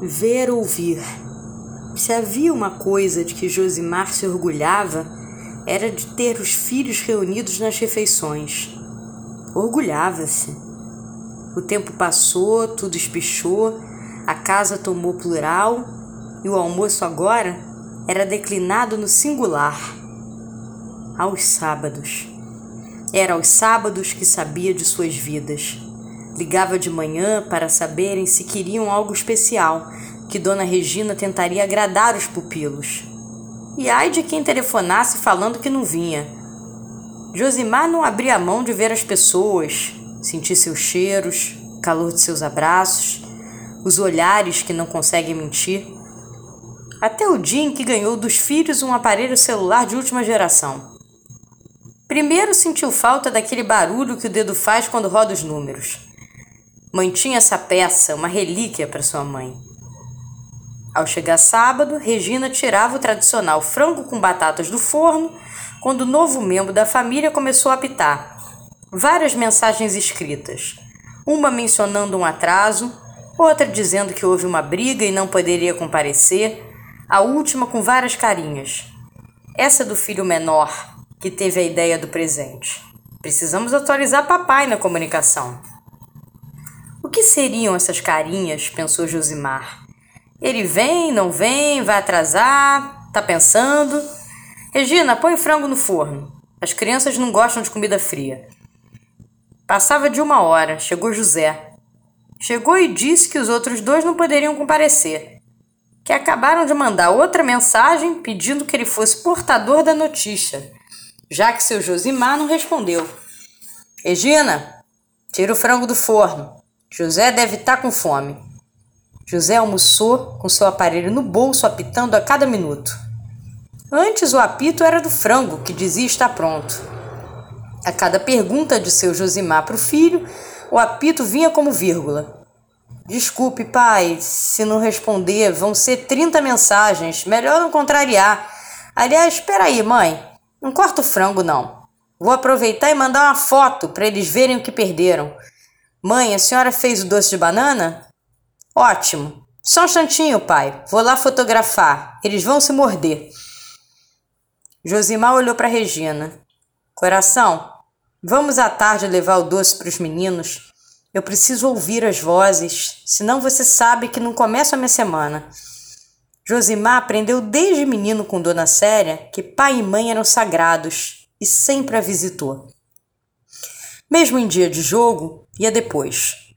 ver ouvir. Se havia uma coisa de que Josimar se orgulhava, era de ter os filhos reunidos nas refeições. Orgulhava-se. O tempo passou, tudo espichou, a casa tomou plural e o almoço agora era declinado no singular. Aos sábados. Era aos sábados que sabia de suas vidas. Ligava de manhã para saberem se queriam algo especial, que Dona Regina tentaria agradar os pupilos. E ai de quem telefonasse falando que não vinha. Josimar não abria a mão de ver as pessoas, sentir seus cheiros, calor de seus abraços, os olhares que não conseguem mentir. Até o dia em que ganhou dos filhos um aparelho celular de última geração. Primeiro sentiu falta daquele barulho que o dedo faz quando roda os números. Mantinha essa peça, uma relíquia para sua mãe. Ao chegar sábado, Regina tirava o tradicional frango com batatas do forno quando o novo membro da família começou a apitar. Várias mensagens escritas, uma mencionando um atraso, outra dizendo que houve uma briga e não poderia comparecer, a última com várias carinhas. Essa do filho menor, que teve a ideia do presente. Precisamos atualizar papai na comunicação. Seriam essas carinhas? pensou Josimar. Ele vem, não vem, vai atrasar, tá pensando. Regina, põe o frango no forno. As crianças não gostam de comida fria. Passava de uma hora, chegou José. Chegou e disse que os outros dois não poderiam comparecer, que acabaram de mandar outra mensagem pedindo que ele fosse portador da notícia, já que seu Josimar não respondeu. Regina, tira o frango do forno. José deve estar tá com fome. José almoçou com seu aparelho no bolso, apitando a cada minuto. Antes, o apito era do frango, que dizia estar pronto. A cada pergunta de seu Josimar para o filho, o apito vinha como vírgula. Desculpe, pai, se não responder, vão ser 30 mensagens. Melhor não contrariar. Aliás, espera aí, mãe. Não corta o frango, não. Vou aproveitar e mandar uma foto para eles verem o que perderam. Mãe, a senhora fez o doce de banana? Ótimo. Só um instantinho, pai. Vou lá fotografar. Eles vão se morder. Josimar olhou para Regina. Coração, vamos à tarde levar o doce para os meninos. Eu preciso ouvir as vozes, senão você sabe que não começo a minha semana. Josimar aprendeu desde menino com Dona Séria que pai e mãe eram sagrados e sempre a visitou. Mesmo em dia de jogo, ia depois.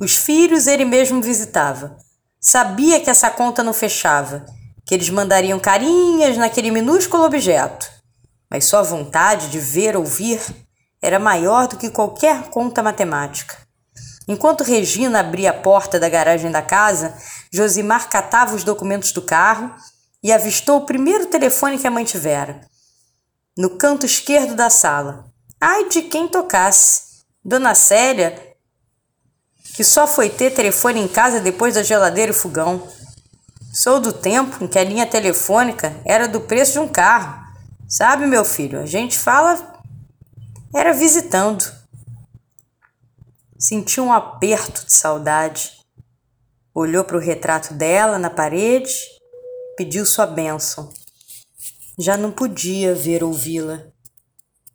Os filhos ele mesmo visitava. Sabia que essa conta não fechava, que eles mandariam carinhas naquele minúsculo objeto. Mas sua vontade de ver ouvir era maior do que qualquer conta matemática. Enquanto Regina abria a porta da garagem da casa, Josimar catava os documentos do carro e avistou o primeiro telefone que a mãe tivera. No canto esquerdo da sala. Ai de quem tocasse! Dona Célia que só foi ter telefone em casa depois da geladeira e fogão. Sou do tempo em que a linha telefônica era do preço de um carro. Sabe, meu filho, a gente fala. Era visitando. Sentiu um aperto de saudade. Olhou para o retrato dela na parede, pediu sua bênção. Já não podia ver ouvi-la.